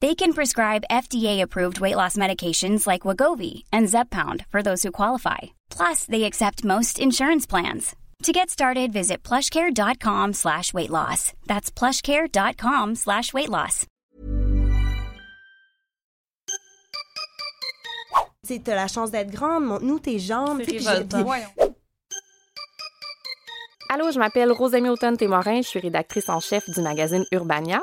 They can prescribe FDA-approved weight loss medications like Wagovi and Zepbound for those who qualify. Plus, they accept most insurance plans. To get started, visit plushcare.com slash weight loss. That's plushcare.com slash weight loss. Tu as la chance d'être grande, montre-nous tes jambes. Allô, je m'appelle Rosemie Automne-Témorin, je suis rédactrice en chef du magazine Urbania.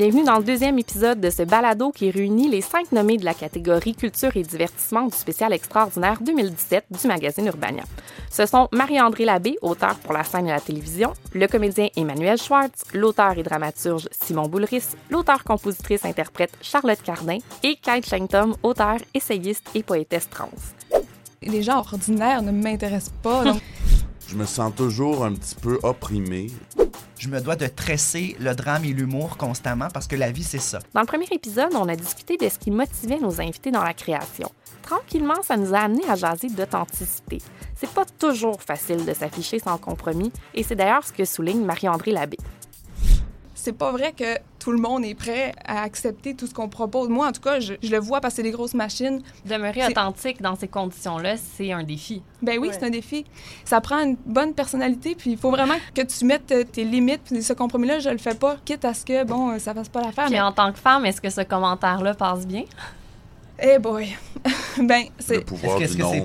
Bienvenue dans le deuxième épisode de ce balado qui réunit les cinq nommés de la catégorie Culture et divertissement du spécial extraordinaire 2017 du magazine Urbania. Ce sont Marie-André Labbé, auteur pour la scène et la télévision, le comédien Emmanuel Schwartz, l'auteur et dramaturge Simon Boulris, l'auteur-compositrice-interprète Charlotte Cardin et Kate Shantom, auteur, essayiste et poétesse trans. Les gens ordinaires ne m'intéressent pas. Donc, Je me sens toujours un petit peu opprimé. Je me dois de tresser le drame et l'humour constamment parce que la vie, c'est ça. Dans le premier épisode, on a discuté de ce qui motivait nos invités dans la création. Tranquillement, ça nous a amené à jaser d'authenticité. C'est pas toujours facile de s'afficher sans compromis, et c'est d'ailleurs ce que souligne Marie-André Labbé. C'est pas vrai que tout le monde est prêt à accepter tout ce qu'on propose. Moi, en tout cas, je, je le vois parce que c'est des grosses machines. Demeurer authentique dans ces conditions-là, c'est un défi. Ben oui, c'est un défi. Ça prend une bonne personnalité, puis il faut vraiment que tu mettes euh, tes limites. Puis ce compromis-là, je le fais pas, quitte à ce que, bon, euh, ça fasse pas l'affaire. Puis Mais, en tant que femme, est-ce que ce commentaire-là passe bien? Eh boy! ben, Le c'est... pouvoir Est-ce que, c'est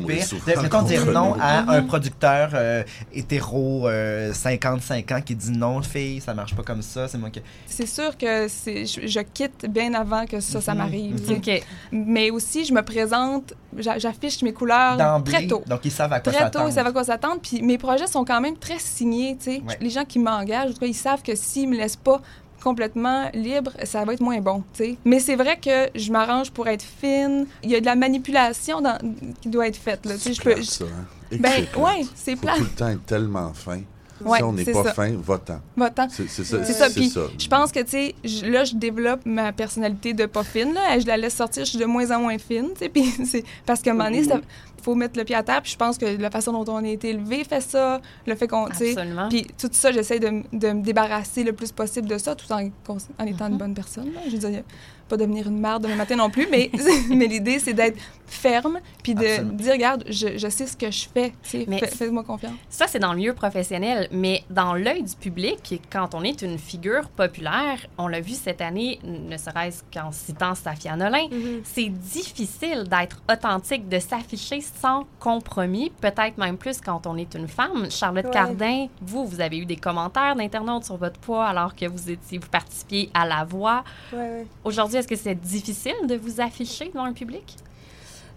pire? Mettons dire non à un producteur euh, hétéro euh, 55 ans qui dit non, fille, ça marche pas comme ça, c'est moi qui. C'est sûr que c'est, je, je quitte bien avant que ça, ça Mhm, m'arrive. OK. Mais aussi, je me présente, j'a- j'affiche mes couleurs D'emblée. très tôt. Donc ils savent à quoi Très tôt, s'attendre. ils savent à quoi s'attendre. Puis mes projets sont quand même très signés, tu sais. Ouais. Les gens qui m'engagent, en tout cas, ils savent que s'ils me laissent pas complètement libre, ça va être moins bon, tu sais. Mais c'est vrai que je m'arrange pour être fine. Il y a de la manipulation dans- qui doit être faite, là. Tu je peux... plate, ça, hein? Ben, ouais, c'est plat. tout le temps être tellement fin. Ouais, si on n'est pas ça. fin, va-t'en. Va-t'en. C'est ça. C'est ça, puis je pense que, tu sais, je- là, je développe ma personnalité de pas fine, là, je la laisse sortir, je suis de moins en moins fine, tu sais, puis c'est parce qu'à un moment donné, il faut mettre le pied à terre, puis je pense que la façon dont on a été élevé fait ça, le fait qu'on, Absolument. puis tout ça, j'essaie de, de me débarrasser le plus possible de ça, tout en, en étant Mm-hmm. une bonne personne, là. je veux dire, pas devenir une merde demain matin non plus, mais, mais l'idée, c'est d'être ferme, puis de Absolument. dire, regarde, je, je sais ce que je fais, fais-moi confiance. Ça, c'est dans le milieu professionnel, mais dans l'œil du public, quand on est une figure populaire, on l'a vu cette année, ne serait-ce qu'en citant Safia Nolin, c'est difficile d'être authentique, de s'afficher sans compromis, peut-être même plus quand on est une femme. Charlotte Ouais. Cardin, vous, vous avez eu des commentaires d'internautes sur votre poids alors que vous étiez, vous participiez à la voix. Ouais, ouais. Aujourd'hui, est-ce que c'est difficile de vous afficher devant le public?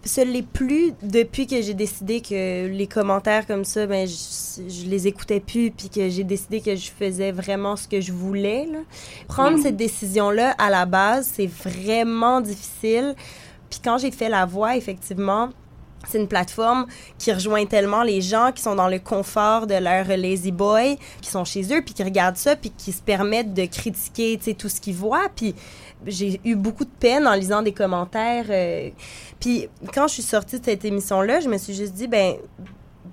Ce l'est plus depuis que j'ai décidé que les commentaires comme ça, ben, je, je les écoutais plus, puis que j'ai décidé que je faisais vraiment ce que je voulais. là. Prendre cette décision-là à la base, c'est vraiment difficile. Puis quand j'ai fait la voix, effectivement, c'est une plateforme qui rejoint tellement les gens qui sont dans le confort de leur lazy boy, qui sont chez eux, puis qui regardent ça, puis qui se permettent de critiquer tout ce qu'ils voient. Puis j'ai eu beaucoup de peine en lisant des commentaires. euh, puis quand je suis sortie de cette émission-là, je me suis juste dit, ben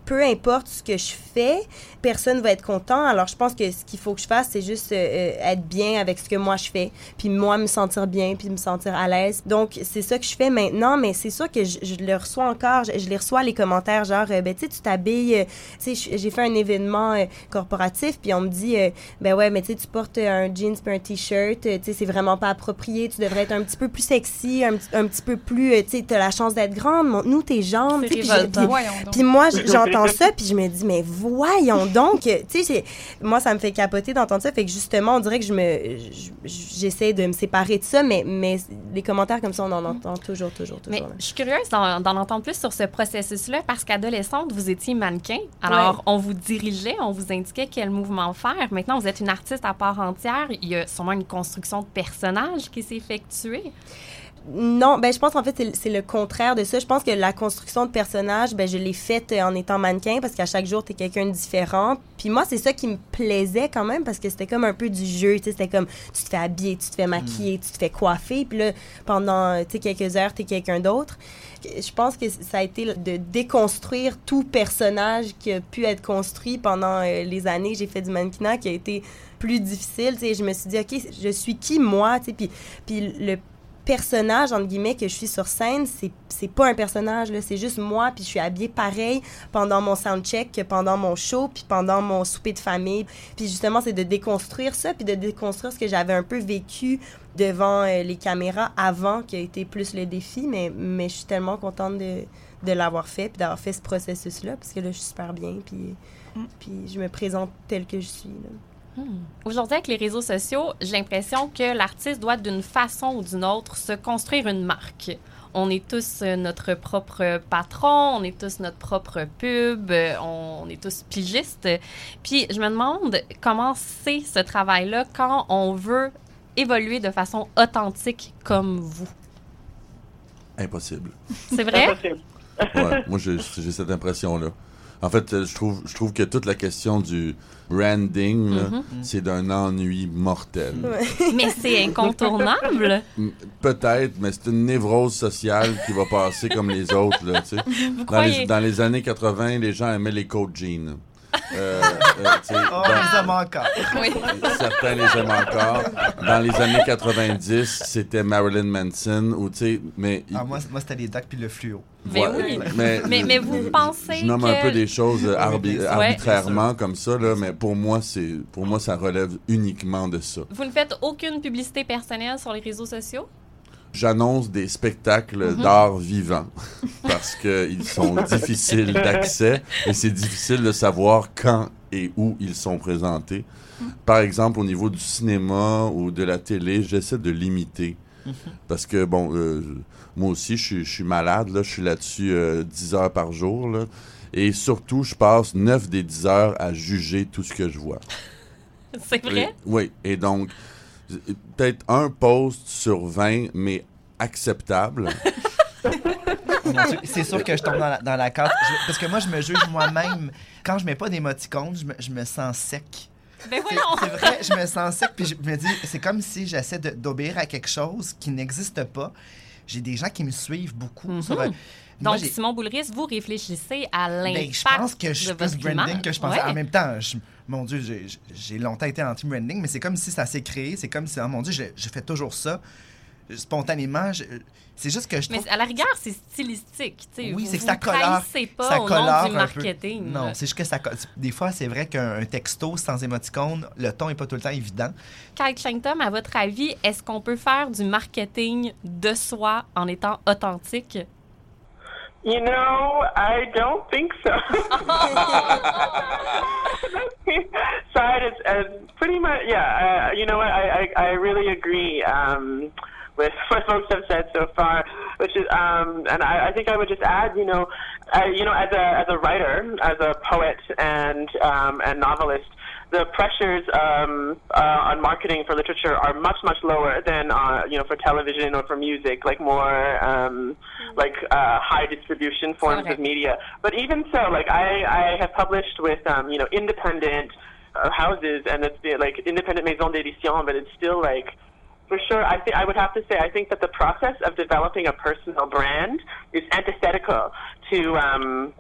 peu importe ce que je fais, personne va être content. Alors, je pense que ce qu'il faut que je fasse, c'est juste euh, euh, être bien avec ce que moi je fais, puis moi me sentir bien, puis me sentir à l'aise. Donc, c'est ça que je fais maintenant, mais c'est sûr que je, je le reçois encore. Je, je les reçois les commentaires genre, euh, ben tu sais, tu t'habilles. euh, tu sais, j'ai fait un événement euh, corporatif, puis on me dit, euh, ben ouais, mais tu sais, tu portes un jeans puis un t-shirt, euh, tu sais, c'est vraiment pas approprié. Tu devrais être un petit peu plus sexy, un, petit- un petit peu plus, euh, tu sais, t'as la chance d'être grande, montre-nous tes jambes. Puis moi, j'entends j'entends ça, puis je me dis, mais voyons donc, tu sais, moi, ça me fait capoter d'entendre ça, fait que justement, on dirait que je me, je- j'essaie de me séparer de ça, mais, mais les commentaires comme ça, on en entend toujours, toujours, Mais toujours. là. je suis curieuse d'en entendre plus sur ce processus-là parce qu'adolescente, vous étiez mannequin. Alors, Ouais. on vous dirigeait, on vous indiquait quel mouvement faire. Maintenant, vous êtes une artiste à part entière. Il y a sûrement une construction de personnage qui s'est effectuée. Non, ben je pense en fait c'est- c'est le contraire de ça. Je pense que la construction de personnage, ben je l'ai faite euh, en étant mannequin parce qu'à chaque jour tu es quelqu'un de différent. Puis moi c'est ça qui me plaisait quand même parce que c'était comme un peu du jeu, tu sais, c'était comme tu te fais habiller, tu te fais maquiller, tu te fais coiffer, puis là pendant tu sais quelques heures tu es quelqu'un d'autre. Je pense que ça a été de déconstruire tout personnage qui a pu être construit pendant euh, les années j'ai fait du mannequinat qui a été plus difficile, tu sais, je me suis dit OK, je suis qui moi, tu sais, puis puis le personnage, entre guillemets, que je suis sur scène, c'est, pas un personnage. C'est juste moi, puis je suis habillée pareil pendant mon soundcheck que pendant mon show, puis pendant mon souper de famille. Puis justement, c'est de déconstruire ça, puis de déconstruire ce que j'avais un peu vécu devant euh, les caméras avant, qui a été plus le défi. Mais, mais je suis tellement contente de, de l'avoir fait, puis d'avoir fait ce processus-là, parce que là, je suis super bien, puis, puis je me présente telle que je suis, là. Aujourd'hui, avec les réseaux sociaux, j'ai l'impression que l'artiste doit, d'une façon ou d'une autre, se construire une marque. On est tous euh, notre propre patron, on est tous notre propre pub, euh, on est tous pigistes. Puis je me demande comment c'est ce travail-là quand on veut évoluer de façon authentique comme vous. Impossible. C'est vrai? Impossible. Ouais, moi, j'ai j'ai cette impression-là. En fait, euh, je trouve, je trouve que toute la question du branding, là, c'est d'un ennui mortel. Mais c'est incontournable. Peut-être, mais c'est une névrose sociale qui va passer comme les autres. Là, tu sais. dans, croyez? les, dans les années 80, les gens aimaient les coats jeans. Euh, euh, Oh, dans- les aime encore. Oui. certains les aiment encore. Dans les années 90, c'était Marilyn Manson ou tu sais, mais Ah, moi, moi c'était les docs puis le fluo. Mais Ouais, oui. mais, Mais- mais vous pensez je nomme que- un peu des choses arbi- arbitrairement comme ça là, mais pour moi c'est pour moi ça relève uniquement de ça. Vous ne faites aucune publicité personnelle sur les réseaux sociaux? J'annonce des spectacles Mhm. d'art vivant parce que ils sont difficiles d'accès et c'est difficile de savoir quand et où ils sont présentés. Mhm. Par exemple, au niveau du cinéma ou de la télé, j'essaie de limiter. Mhm. Parce que, bon, euh, moi aussi, je suis, je suis malade, là, je suis là-dessus euh, 10 heures par jour. Là, et surtout, je passe 9 des 10 heures à juger tout ce que je vois. C'est vrai? Et- oui, et donc, peut-être un post sur 20, mais acceptable. Dieu, C'est sûr que je tombe dans la, dans la case. Je- parce que moi, je me juge moi-même. Quand je mets pas d'émoticônes, je me, je me sens sec. Ben C'est vrai, je me sens sec. Puis je me dis, c'est comme si j'essaie d'obéir à quelque chose qui n'existe pas. J'ai des gens qui me suivent beaucoup. Sur, moi, Donc, j'ai- Simon Boulris, vous réfléchissez à l'impact ben, je pense que je suis de plus branding que je pensais. Ouais. En même temps, je- mon Dieu, j'ai- longtemps été anti-branding, mais c'est comme si ça s'est créé. C'est comme si, oh mon Dieu, je, je fais toujours ça. Spontanément, c'est juste que je Mais trouve... à la rigueur, c'est stylistique. tu sais. Oui, c'est que ça colore. pas ça au colore nom du peu. marketing. Non, c'est juste que ça. Des fois, c'est vrai qu'un un texto sans émoticône, le ton est pas tout le temps évident. Kyle Shantom, à votre avis, est-ce qu'on peut faire du marketing de soi en étant authentique? You know, I don't think so. Side is uh, pretty much, yeah. Uh, you know what? I, I, I really agree um, with what folks have said so far, which is, um, and I, I think I would just add, you know, uh, you know, as a as a writer, as a poet and um, and novelist. The pressures um, uh, on marketing for literature are much, much lower than uh, you know for television or for music, like more um, like uh, high distribution forms Okay. of media. But even so, like I, I have published with um, you know independent uh, houses and it's like independent maison d'édition, but it's still like for sure. I think I would have to say I think that the process of developing a personal brand is antithetical to. Um,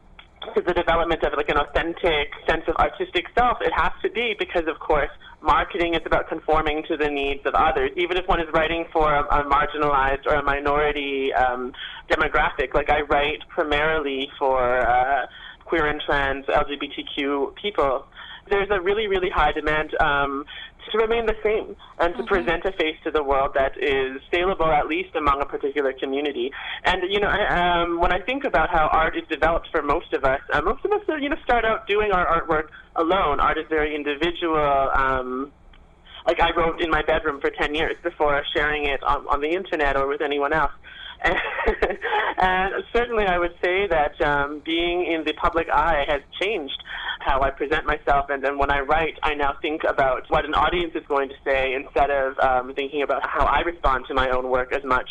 to the development of like an authentic sense of artistic self, it has to be because, of course, marketing is about conforming to the needs of others. Even if one is writing for a, a marginalized or a minority um, demographic, like I write primarily for uh, queer and trans LGBTQ people. there's a really, really high demand um, to remain the same and to present a face to the world that is saleable at least among a particular community. And you know, I, um, when I think about how art is developed for most of us, uh, most of us, uh, you know, start out doing our artwork alone. Art is very individual. Um, like I wrote in my bedroom for 10 years before sharing it on, on the internet or with anyone else. and certainly, I would say that um, being in the public eye has changed how I present myself. And then when I write, I now think about what an audience is going to say instead of um, thinking about how I respond to my own work as much.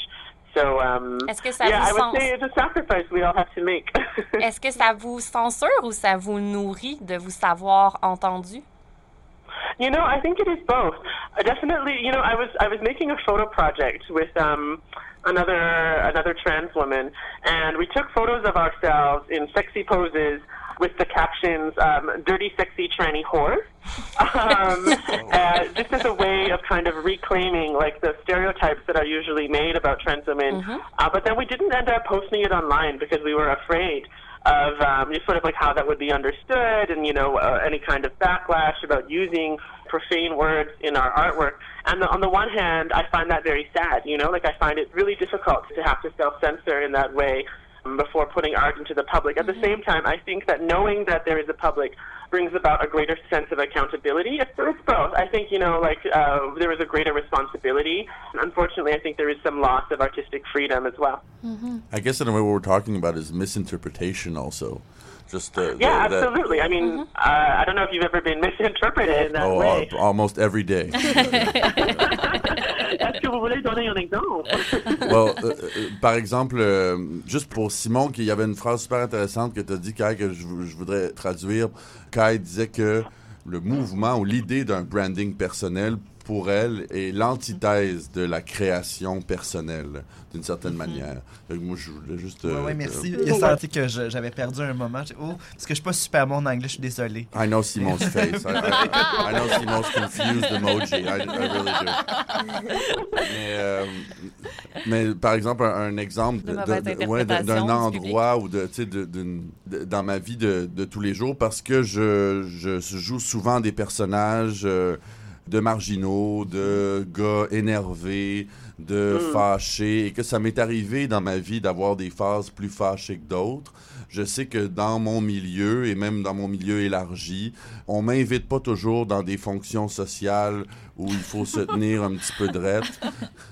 So, um, Est-ce que ça yeah, I vous would sens- say it's a sacrifice we all have to make. Est-ce que ça vous censure ou ça vous nourrit de vous savoir entendu? You know, I think it is both. Definitely, you know, I was I was making a photo project with um, another another trans woman, and we took photos of ourselves in sexy poses with the captions um, "Dirty, sexy, tranny whore." Um, uh, this is a way of kind of reclaiming like the stereotypes that are usually made about trans women. Uh, but then we didn't end up posting it online because we were afraid of um, just sort of like how that would be understood and, you know, uh, any kind of backlash about using profane words in our artwork. And the, on the one hand, I find that very sad, you know, like I find it really difficult to have to self-censor in that way um, before putting art into the public. At the same time, I think that knowing that there is a public brings about a greater sense of accountability. It's, it's both. I think, you know, like uh, there is a greater responsibility. Unfortunately, I think there is some loss of artistic freedom as well. I guess in a way, what we're talking about is misinterpretation also. Just uh, Yeah, the- the- absolutely. I mean, uh, I don't know if you've ever been misinterpreted in that oh, way. al- almost every day. Est-ce que vous voulez donner un exemple? Well, euh, euh, par exemple, euh, juste pour Simon, qu'il y avait une phrase super intéressante que tu as dit, Kai, que je, vou- je voudrais traduire. Kai disait que le mouvement ou l'idée d'un branding personnel, pour elle, est l'antithèse de la création personnelle, d'une certaine manière. Fait que moi, je voulais juste... Ouais, euh, ouais, merci. euh, Il a senti que je- j'avais perdu un moment. Oh, parce que je suis pas super bon en anglais, je suis désolé. I know Simon's face. I, I- I know Simon's confused emoji. I, I really do. Mais, euh, mais par exemple, un, un exemple De de- mauvaise de- de- ouais, de- interprétation d'un du endroit ou de, tu sais, de- dans ma vie de, de tous les jours parce que je, je joue souvent des personnages euh, de marginaux, de gars énervés, de fâchés, et que ça m'est arrivé dans ma vie d'avoir des phases plus fâchées que d'autres. Je sais que dans mon milieu, et même dans mon milieu élargi, on m'invite pas toujours dans des fonctions sociales où il faut se tenir un petit peu drette.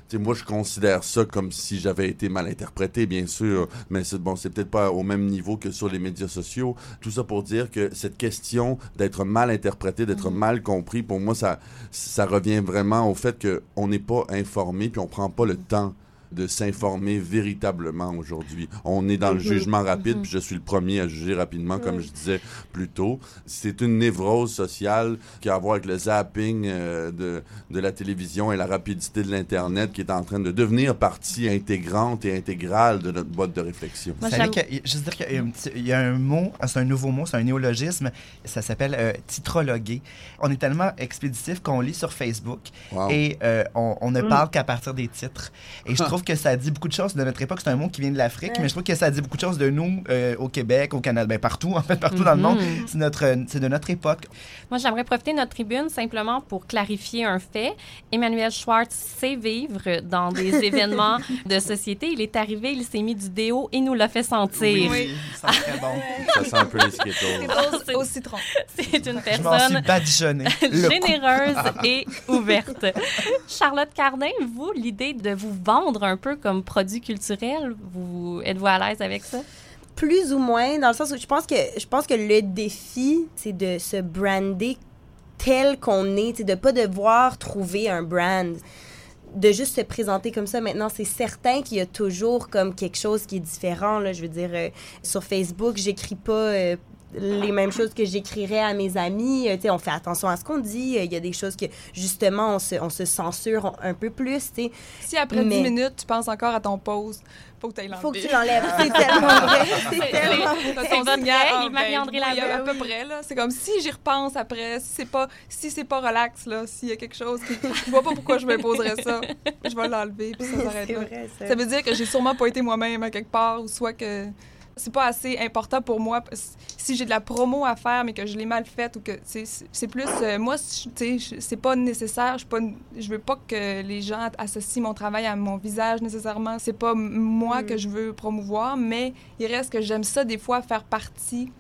Tu sais, moi, je considère ça comme si j'avais été mal interprété, bien sûr, mais c'est bon, c'est peut-être pas au même niveau que sur les médias sociaux. Tout ça pour dire que cette question d'être mal interprété, d'être mal compris, pour moi, ça, ça revient vraiment au fait qu'on n'est pas informé, puis on prend pas le temps de s'informer véritablement aujourd'hui. On est dans le jugement rapide, puis je suis le premier à juger rapidement, comme je disais plus tôt. C'est une névrose sociale qui a à voir avec le zapping euh, de, de la télévision et la rapidité de l'Internet qui est en train de devenir partie intégrante et intégrale de notre boîte de réflexion. Moi, que, juste dire qu'il y a un, petit- il y a un mot, c'est un nouveau mot, c'est un néologisme, ça s'appelle euh, titrologuer. On est tellement expéditif qu'on lit sur Facebook Wow. et euh, on, on ne parle qu'à partir des titres. Et je trouve que ça dit beaucoup de choses de notre époque. C'est un mot qui vient de l'Afrique, mais je trouve que ça dit beaucoup de choses de nous euh, au Québec, au Canada, ben partout, en fait, partout dans le monde. C'est notre, c'est de notre époque. Moi, j'aimerais profiter de notre tribune simplement pour clarifier un fait. Emmanuel Schwartz sait vivre dans des événements de société. Il est arrivé, il s'est mis du déo et nous l'a fait sentir. Oui, ça sent très bon. Ça sent un peu les Skittles. Au, au citron. C'est une Je m'en suis personne généreuse et ouverte. Charlotte Cardin, vous, l'idée de vous vendre un peu comme produit culturel, vous êtes-vous à l'aise avec ça? Plus ou moins, dans le sens où je pense que, je pense que le défi, c'est de se brander tel qu'on est, de pas devoir trouver un brand de juste se présenter comme ça. Maintenant c'est certain qu'il y a toujours comme quelque chose qui est différent là. Je veux dire euh, sur Facebook j'écris pas euh, les mêmes choses que j'écrirais à mes amis Euh, tu sais on fait attention à ce qu'on dit Euh, il y a des choses que justement on se, on se censure un peu plus tu sais Si après Mais- 10 minutes, tu penses encore à ton pause, faut que tu ailles l'enlever. faut que tu l'enlèves c'est tellement vrai c'est tellement règle, ah, Marie-André oui, Labelle. à peu près là. C'est comme si j'y repense après, si c'est pas, si c'est pas relax là, s'il y a quelque chose qui, je vois pas pourquoi je m'imposerais ça, je vais l'enlever puis ça s'arrête là. vrai ça. Ça veut dire que j'ai sûrement pas été moi-même à quelque part ou soit que c'est pas assez important pour moi. Si j'ai de la promo à faire, mais que je l'ai mal faite ou que c'est plus euh, moi, c'est pas nécessaire. Je pas, je veux pas que les gens associent mon travail à mon visage nécessairement. C'est pas moi que mm. je veux promouvoir, mais il reste que j'aime ça des fois faire partie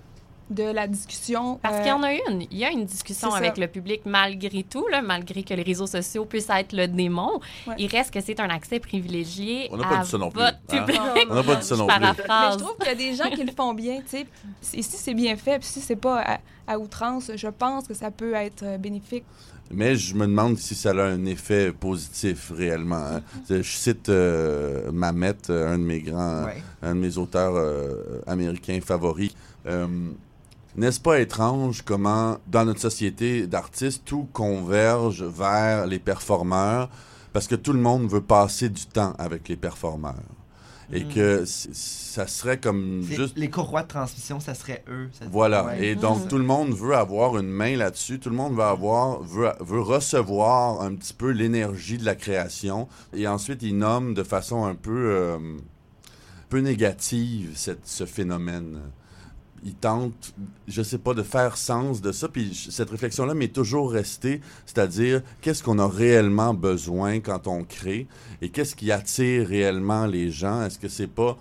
de la discussion. Parce qu'il y en a une. Il y a une discussion avec le public malgré tout, là, malgré que les réseaux sociaux puissent être le démon. Il reste que c'est un accès privilégié On n'a pas dit ça non plus. Hein? On n'a pas dit ça non plus. Mais je trouve qu'il y a des gens qui le font bien. Et si c'est bien fait, puis si c'est pas à, outrance, je pense que ça peut être euh, bénéfique. Mais je me demande si ça a un effet positif réellement. Hein. Je cite euh, Mamet, un de mes grands, un de mes auteurs euh, américains favoris. N'est-ce pas étrange comment, dans notre société d'artistes, tout converge vers les performeurs parce que tout le monde veut passer du temps avec les performeurs? Et hmm. que ça serait comme juste... Les courroies de transmission, ça serait eux. voilà. Et donc, tout le monde veut avoir une main là-dessus. Tout le monde veut avoir, veut, veut recevoir un petit peu l'énergie de la création. Et ensuite, ils nomment de façon un peu, euh, peu négative cette, ce phénomène il tente, je sais pas, de faire sens de ça. Puis cette réflexion-là m'est toujours restée, c'est-à-dire qu'est-ce qu'on a réellement besoin quand on crée et qu'est-ce qui attire réellement les gens? Est-ce que c'est pas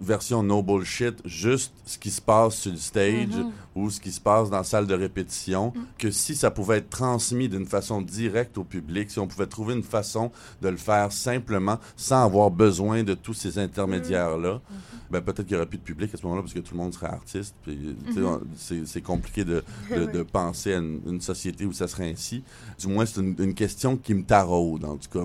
version no bullshit, juste ce qui se passe sur le stage mm-hmm. ou ce qui se passe dans la salle de répétition, mm. que si ça pouvait être transmis d'une façon directe au public, si on pouvait trouver une façon de le faire simplement sans avoir besoin de tous ces intermédiaires-là. Mm-hmm ben, peut-être qu'il n'y aurait plus de public à ce moment-là parce que tout le monde serait artiste. Mhm. C'est compliqué de, de, penser à une, société où ça serait ainsi. Du moins, c'est une, question qui me taraude, en tout cas.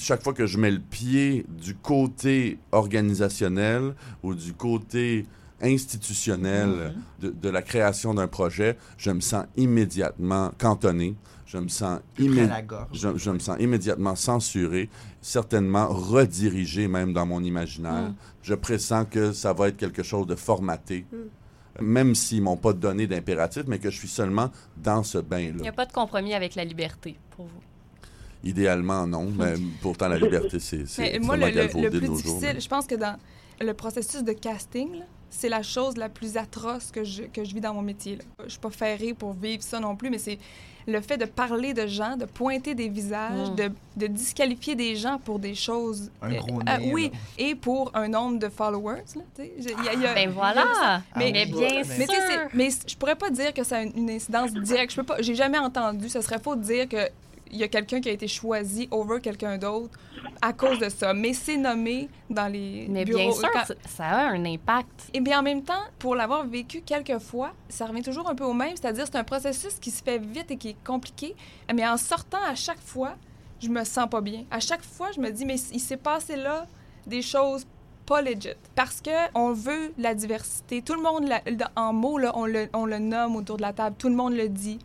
Chaque fois que je mets le pied du côté organisationnel ou du côté institutionnel mhm. de, de, la création d'un projet, je me sens immédiatement cantonné. Je me sens, je, je, me sens immédiatement censuré, certainement redirigé même dans mon imaginaire. Mm. Je pressens que ça va être quelque chose de formaté. Mm. Même s'ils m'ont pas donné d'impératif, mais que je suis seulement dans ce bain-là. Il n'y a pas de compromis avec la liberté pour vous? Idéalement, non, mais pourtant la liberté, c'est moi le, le, plus difficile. Je pense que dans le processus de casting, c'est la chose la plus atroce que je, que je vis dans mon métier. Là. Je suis pas ferrée pour vivre ça non plus, mais c'est le fait de parler de gens, de pointer des visages, mm. de, de, disqualifier des gens pour des choses. Un gros euh, nez, Oui, et pour un nombre de followers. Là, y a, ben voilà! mais, mais, bien sûr! Mais, mais je pourrais pas dire que ça a une incidence directe. Je peux pas, j'ai jamais entendu, ce serait faux de dire que il y a quelqu'un qui a été choisi over quelqu'un d'autre à cause de ça. Mais c'est nommé dans les Mais bien sûr, ça a un impact. Et bien en même temps, pour l'avoir vécu quelques fois, ça revient toujours un peu au même. C'est-à-dire, c'est un processus qui se fait vite et qui est compliqué. Mais en sortant à chaque fois, je me sens pas bien. À chaque fois, je me dis, mais il s'est passé là des choses pas legit. Parce que on veut la diversité. Tout le monde, en mots, là, on, le, on le nomme autour de la table. Tout le monde le dit.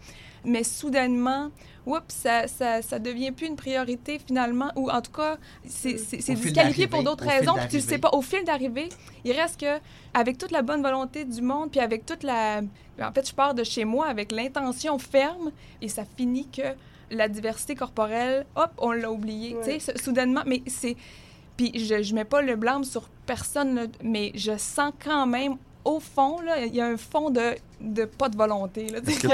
Mais soudainement, oups, ça, ça, ça, devient plus une priorité finalement, ou en tout cas, c'est disqualifié pour d'autres raisons, puis tu sais pas, au fil d'arrivée, il reste que, avec toute la bonne volonté du monde, puis avec toute la... En fait, je pars de chez moi avec l'intention ferme, et ça finit que la diversité corporelle, hop, on l'a oublié, tu sais, soudainement, mais c'est... Puis je, je mets pas le blâme sur personne, mais je sens quand même au fond, il y a un fond de, de pas de volonté. Est-ce que,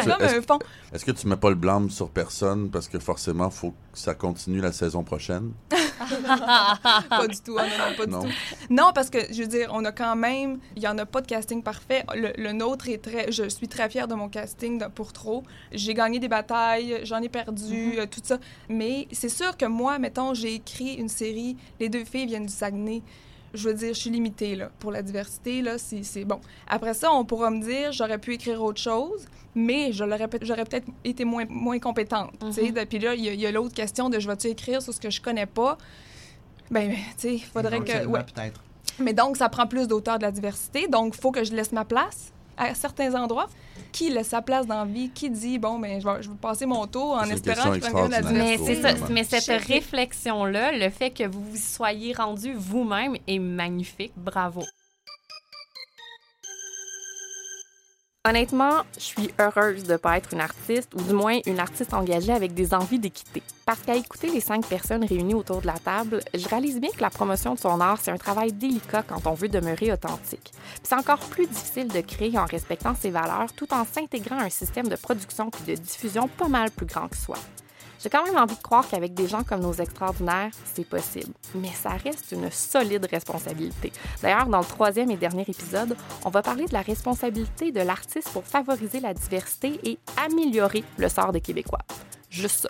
est que, tu mets pas le blâme sur personne parce que forcément, il faut que ça continue la saison prochaine? pas du tout, non, pas du tout. Non, parce que, je veux dire, on a quand même, il y en a pas de casting parfait. Le, nôtre est très, je suis très fière de mon casting pour trop. J'ai gagné des batailles, j'en ai perdu, mm-hmm. euh, tout ça. Mais c'est sûr que moi, mettons, j'ai écrit une série, les deux filles viennent du Saguenay je veux dire, je suis limitée là, pour la diversité. Là, c'est, bon. Après ça, on pourra me dire, j'aurais pu écrire autre chose, mais je l'aurais, j'aurais peut-être été moins, moins compétente. Mm Puis là, il y a, l'autre question de je vais-tu écrire sur ce que je connais pas? Ben, tu sais, il faudrait que. Ouais. peut-être. Mais donc, ça prend plus d'auteurs de la diversité. Donc, il faut que je laisse ma place? À certains endroits. Qui laisse sa place dans la vie? Qui dit, bon, ben, je vais, je vais passer mon tour en espérant qu'il prenne la Mais, ça, mais cette réflexion-là, le fait que vous vous soyez rendu vous-même est magnifique. Bravo. Honnêtement, je suis heureuse de ne pas être une artiste, ou du moins une artiste engagée avec des envies d'équité. Parce qu'à écouter les cinq personnes réunies autour de la table, je réalise bien que la promotion de son art, c'est un travail délicat quand on veut demeurer authentique. C'est encore plus difficile de créer en respectant ses valeurs tout en s'intégrant à un système de production puis de diffusion pas mal plus grand que soi. J'ai quand même envie de croire qu'avec des gens comme nos extraordinaires, c'est possible. Mais ça reste une solide responsabilité. D'ailleurs, dans le troisième et dernier épisode, on va parler de la responsabilité de l'artiste pour favoriser la diversité et améliorer le sort des Québécois. Juste ça.